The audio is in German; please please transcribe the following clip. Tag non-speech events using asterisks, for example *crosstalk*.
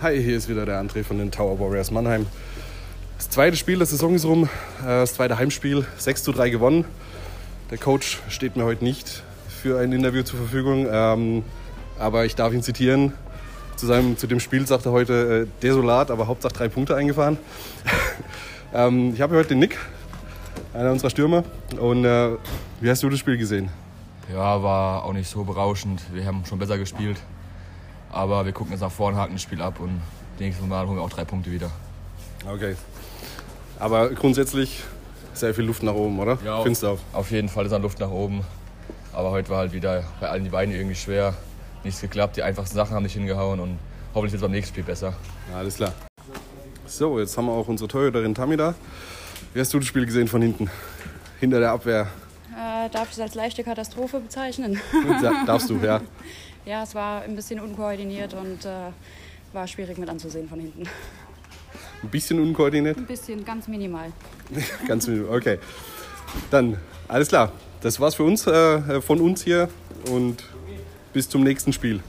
Hi, hier ist wieder der André von den Tower Warriors Mannheim. Das zweite Spiel der Saison ist rum, äh, das zweite Heimspiel, 6 zu 3 gewonnen. Der Coach steht mir heute nicht für ein Interview zur Verfügung, ähm, aber ich darf ihn zitieren. Zu, seinem, zu dem Spiel sagt er heute äh, desolat, aber Hauptsache drei Punkte eingefahren. *laughs* ähm, ich habe heute den Nick, einer unserer Stürmer. Und äh, wie hast du das Spiel gesehen? Ja, war auch nicht so berauschend. Wir haben schon besser gespielt. Aber wir gucken jetzt nach vorne, haken das Spiel ab und nächstes Mal holen wir auch drei Punkte wieder. Okay. Aber grundsätzlich sehr viel Luft nach oben, oder? Ja, Findest du auch? Auf jeden Fall ist an Luft nach oben. Aber heute war halt wieder bei allen die Beine irgendwie schwer. Nichts geklappt, die einfachsten Sachen haben nicht hingehauen und hoffentlich wird es beim nächsten Spiel besser. Ja, alles klar. So, jetzt haben wir auch unsere Torhüterin Tammy da. Wie hast du das Spiel gesehen von hinten? Hinter der Abwehr. Äh, darf ich es als leichte Katastrophe bezeichnen? Ja, darfst du, ja. *laughs* ja, es war ein bisschen unkoordiniert und äh, war schwierig mit anzusehen von hinten. Ein bisschen unkoordiniert? Ein bisschen, ganz minimal. *laughs* Ganz minimal, okay. Dann, alles klar. Das war's für uns, äh, von uns hier und bis zum nächsten Spiel.